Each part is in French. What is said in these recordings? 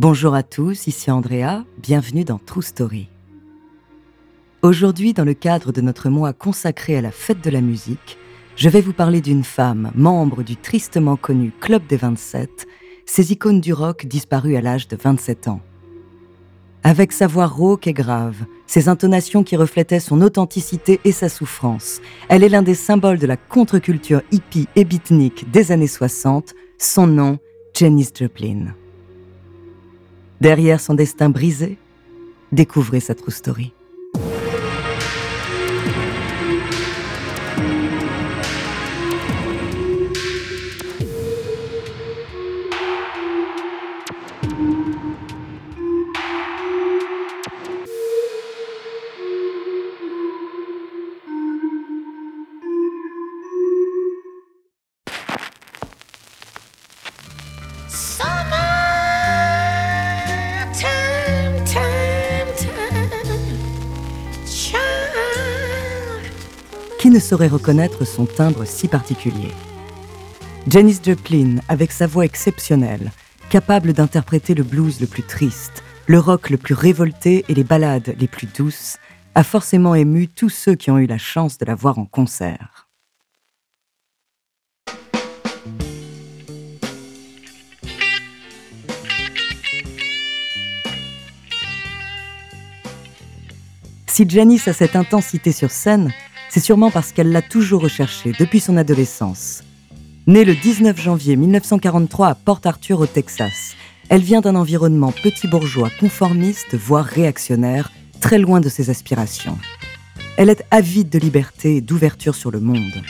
Bonjour à tous, ici Andrea, bienvenue dans True Story. Aujourd'hui, dans le cadre de notre mois consacré à la fête de la musique, je vais vous parler d'une femme, membre du tristement connu Club des 27, ces icônes du rock disparues à l'âge de 27 ans. Avec sa voix rauque et grave, ses intonations qui reflétaient son authenticité et sa souffrance, elle est l'un des symboles de la contre-culture hippie et beatnik des années 60, son nom, Janis Joplin. Derrière son destin brisé, découvrez sa true story. Ne saurait reconnaître son timbre si particulier Janis Joplin, avec sa voix exceptionnelle, capable d'interpréter le blues le plus triste, le rock le plus révolté et les ballades les plus douces, a forcément ému tous ceux qui ont eu la chance de la voir en concert. Si Janis a cette intensité sur scène, c'est sûrement parce qu'elle l'a toujours recherché depuis son adolescence. Née le 19 janvier 1943 à Port Arthur au Texas, elle vient d'un environnement petit bourgeois conformiste, voire réactionnaire, très loin de ses aspirations. Elle est avide de liberté et d'ouverture sur le monde.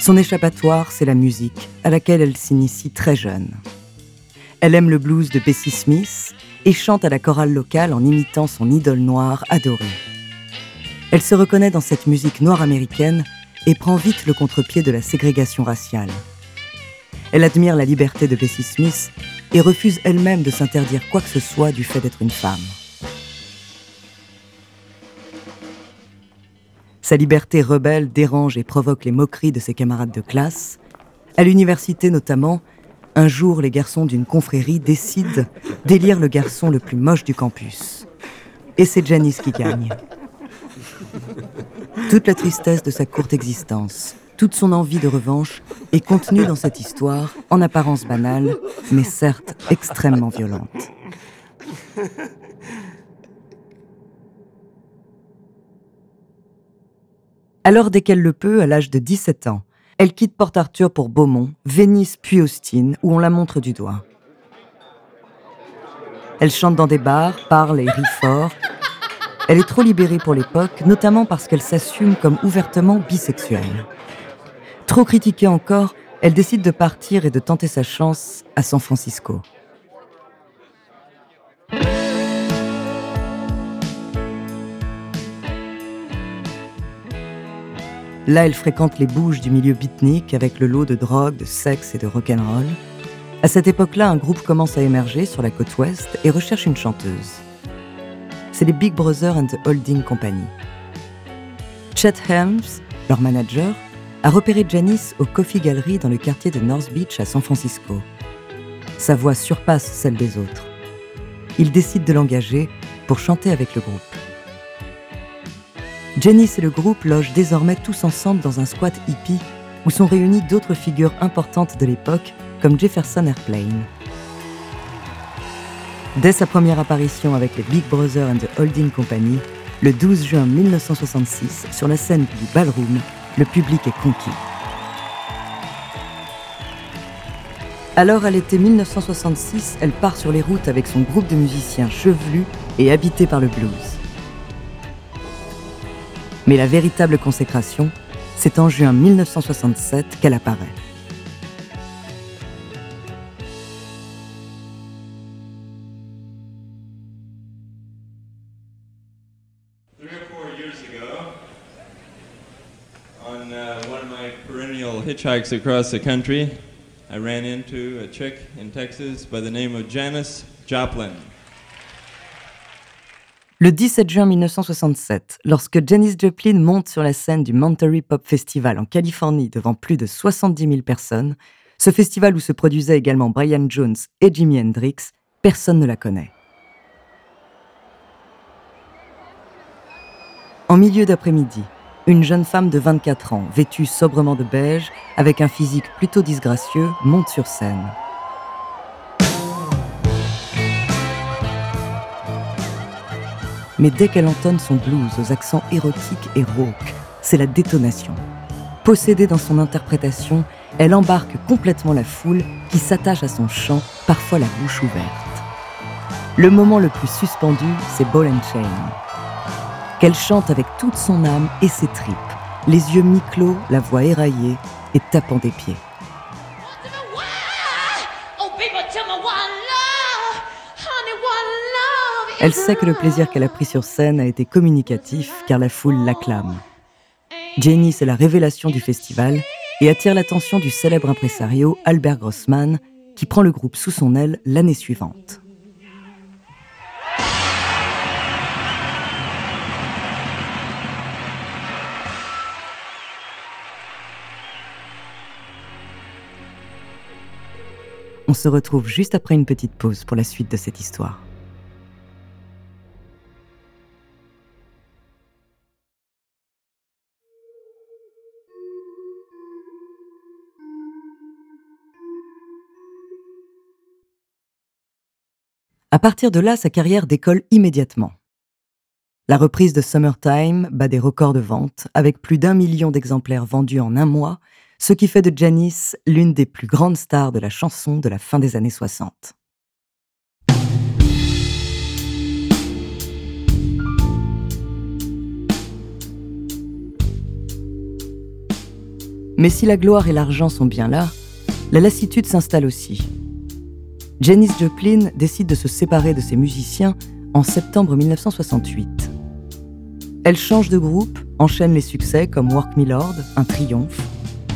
Son échappatoire, c'est la musique, à laquelle elle s'initie très jeune. Elle aime le blues de Bessie Smith et chante à la chorale locale en imitant son idole noire adorée. Elle se reconnaît dans cette musique noire américaine et prend vite le contre-pied de la ségrégation raciale. Elle admire la liberté de Bessie Smith et refuse elle-même de s'interdire quoi que ce soit du fait d'être une femme. Sa liberté rebelle dérange et provoque les moqueries de ses camarades de classe. À l'université notamment, un jour, les garçons d'une confrérie décident d'élire le garçon le plus moche du campus. Et c'est Janice qui gagne. Toute la tristesse de sa courte existence, toute son envie de revanche est contenue dans cette histoire, en apparence banale, mais certes extrêmement violente. Alors, dès qu'elle le peut, à l'âge de 17 ans, elle quitte Port Arthur pour Beaumont, Venise puis Austin, où on la montre du doigt. Elle chante dans des bars, parle et rit fort, elle est trop libérée pour l'époque, notamment parce qu'elle s'assume comme ouvertement bisexuelle. Trop critiquée encore, elle décide de partir et de tenter sa chance à San Francisco. Là, elle fréquente les bouges du milieu beatnik avec le lot de drogue, de sexe et de rock'n'roll. À cette époque-là, un groupe commence à émerger sur la côte ouest et recherche une chanteuse c'est les Big Brother and the Holding Company. Chet Helms, leur manager, a repéré Janice au Coffee Gallery dans le quartier de North Beach à San Francisco. Sa voix surpasse celle des autres. Il décide de l'engager pour chanter avec le groupe. Janice et le groupe logent désormais tous ensemble dans un squat hippie où sont réunies d'autres figures importantes de l'époque comme Jefferson Airplane. Dès sa première apparition avec les Big Brother and the Holding Company, le 12 juin 1966, sur la scène du Ballroom, le public est conquis. Alors à l'été 1966, elle part sur les routes avec son groupe de musiciens chevelus et habités par le blues. Mais la véritable consécration, c'est en juin 1967 qu'elle apparaît. Hitchhikes across the country, I ran into a chick in Texas by the name of Janice Joplin. Le 17 juin 1967, lorsque Janis Joplin monte sur la scène du Monterey Pop Festival en Californie devant plus de 70 000 personnes, ce festival où se produisaient également Brian Jones et Jimi Hendrix, Personne ne la connaît. En milieu d'après-midi, une jeune femme de 24 ans, vêtue sobrement de beige, avec un physique plutôt disgracieux, monte sur scène. Mais dès qu'elle entonne son blues aux accents érotiques et rauques, c'est la détonation. Possédée dans son interprétation, elle embarque complètement la foule qui s'attache à son chant, parfois la bouche ouverte. Le moment le plus suspendu, c'est Ball and Chain. Qu'elle chante avec toute son âme et ses tripes, les yeux mi-clos, la voix éraillée et tapant des pieds. Elle sait que le plaisir qu'elle a pris sur scène a été communicatif car la foule l'acclame. Janice est la révélation du festival et attire l'attention du célèbre impresario Albert Grossman qui prend le groupe sous son aile l'année suivante. On se retrouve juste après une petite pause pour la suite de cette histoire. À partir de là, sa carrière décolle immédiatement. La reprise de Summertime bat des records de vente, avec plus d'un million d'exemplaires vendus en un mois, ce qui fait de Janice l'une des plus grandes stars de la chanson de la fin des années 60. Mais si la gloire et l'argent sont bien là, la lassitude s'installe aussi. Janis Joplin décide de se séparer de ses musiciens en septembre 1968. Elle change de groupe, enchaîne les succès comme Work Me Lord, un triomphe,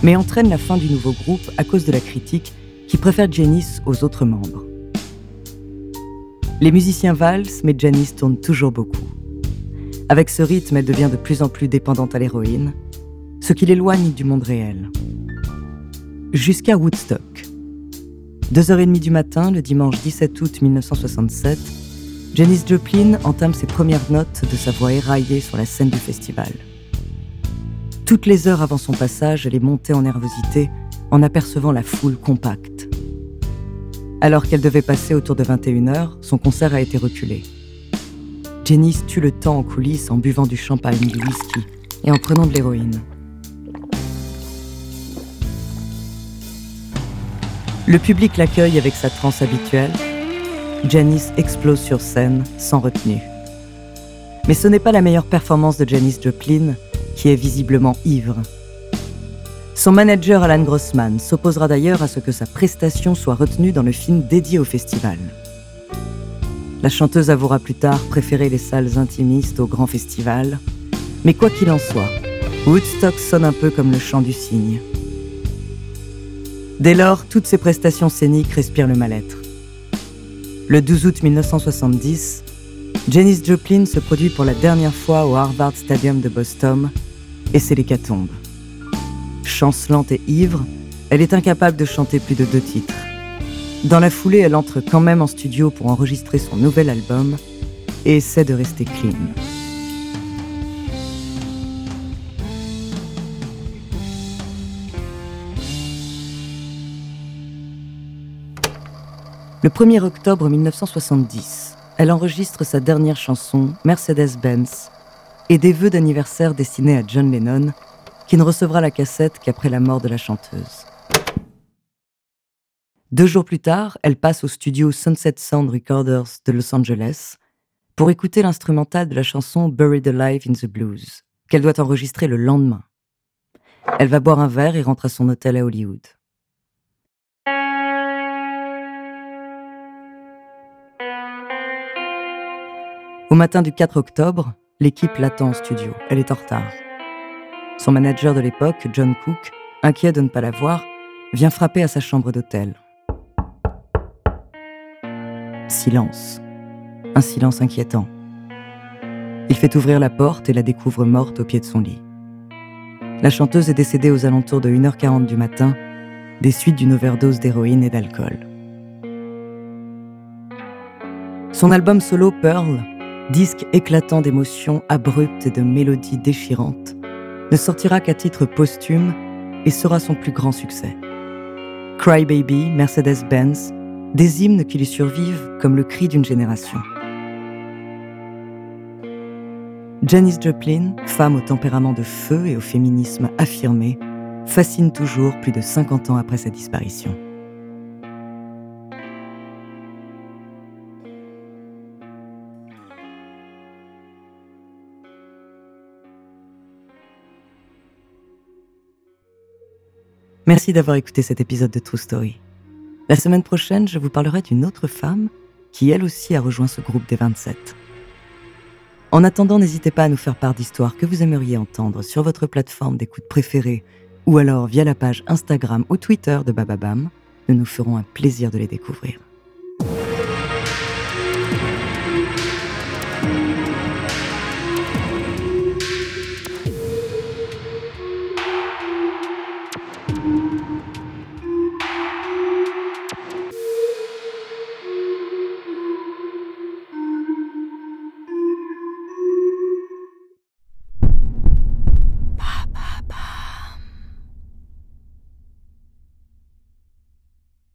mais entraîne la fin du nouveau groupe à cause de la critique qui préfère Janis aux autres membres. Les musiciens valsent, mais Janis tourne toujours beaucoup. Avec ce rythme, elle devient de plus en plus dépendante à l'héroïne, ce qui l'éloigne du monde réel. Jusqu'à Woodstock. 2h30 du matin, le dimanche 17 août 1967, Janis Joplin entame ses premières notes de sa voix éraillée sur la scène du festival. Toutes les heures avant son passage, elle est montée en nervosité en apercevant la foule compacte. Alors qu'elle devait passer autour de 21h, son concert a été reculé. Janice tue le temps en coulisses en buvant du champagne, du whisky et en prenant de l'héroïne. Le public l'accueille avec sa transe habituelle. Janice explose sur scène sans retenue. Mais ce n'est pas la meilleure performance de Janice Joplin, qui est visiblement ivre. Son manager Alan Grossman s'opposera d'ailleurs à ce que sa prestation soit retenue dans le film dédié au festival. La chanteuse avouera plus tard préférer les salles intimistes au grand festival, mais quoi qu'il en soit, Woodstock sonne un peu comme le chant du cygne. Dès lors, toutes ses prestations scéniques respirent le mal-être. Le 12 août 1970, Janis Joplin se produit pour la dernière fois au Harvard Stadium de Boston, et c'est l'hécatombe. Chancelante et ivre, elle est incapable de chanter plus de deux titres. Dans la foulée, elle entre quand même en studio pour enregistrer son nouvel album et essaie de rester clean. Le 1er octobre 1970, elle enregistre sa dernière chanson, Mercedes-Benz, et des vœux d'anniversaire destinés à John Lennon, qui ne recevra la cassette qu'après la mort de la chanteuse. Deux jours plus tard, elle passe au studio Sunset Sound Recorders de Los Angeles pour écouter l'instrumental de la chanson Buried Alive in the Blues, qu'elle doit enregistrer le lendemain. Elle va boire un verre et rentre à son hôtel à Hollywood. Au matin du 4 octobre, l'équipe l'attend en studio. Elle est en retard. Son manager de l'époque, John Cook, inquiet de ne pas la voir, vient frapper à sa chambre d'hôtel. Silence. Un silence inquiétant. Il fait ouvrir la porte et la découvre morte au pied de son lit. La chanteuse est décédée aux alentours de 1h40 du matin, des suites d'une overdose d'héroïne et d'alcool. Son album solo Pearl, disque éclatant d'émotions abruptes et de mélodies déchirantes, ne sortira qu'à titre posthume et sera son plus grand succès. Cry Baby, Mercedes-Benz, des hymnes qui lui survivent comme le cri d'une génération. Janis Joplin, femme au tempérament de feu et au féminisme affirmé, fascine toujours plus de 50 ans après sa disparition. Merci d'avoir écouté cet épisode de True Story. La semaine prochaine, je vous parlerai d'une autre femme qui elle aussi a rejoint ce groupe des 27. En attendant, n'hésitez pas à nous faire part d'histoires que vous aimeriez entendre sur votre plateforme d'écoute préférée ou alors via la page Instagram ou Twitter de Bababam. Nous nous ferons un plaisir de les découvrir.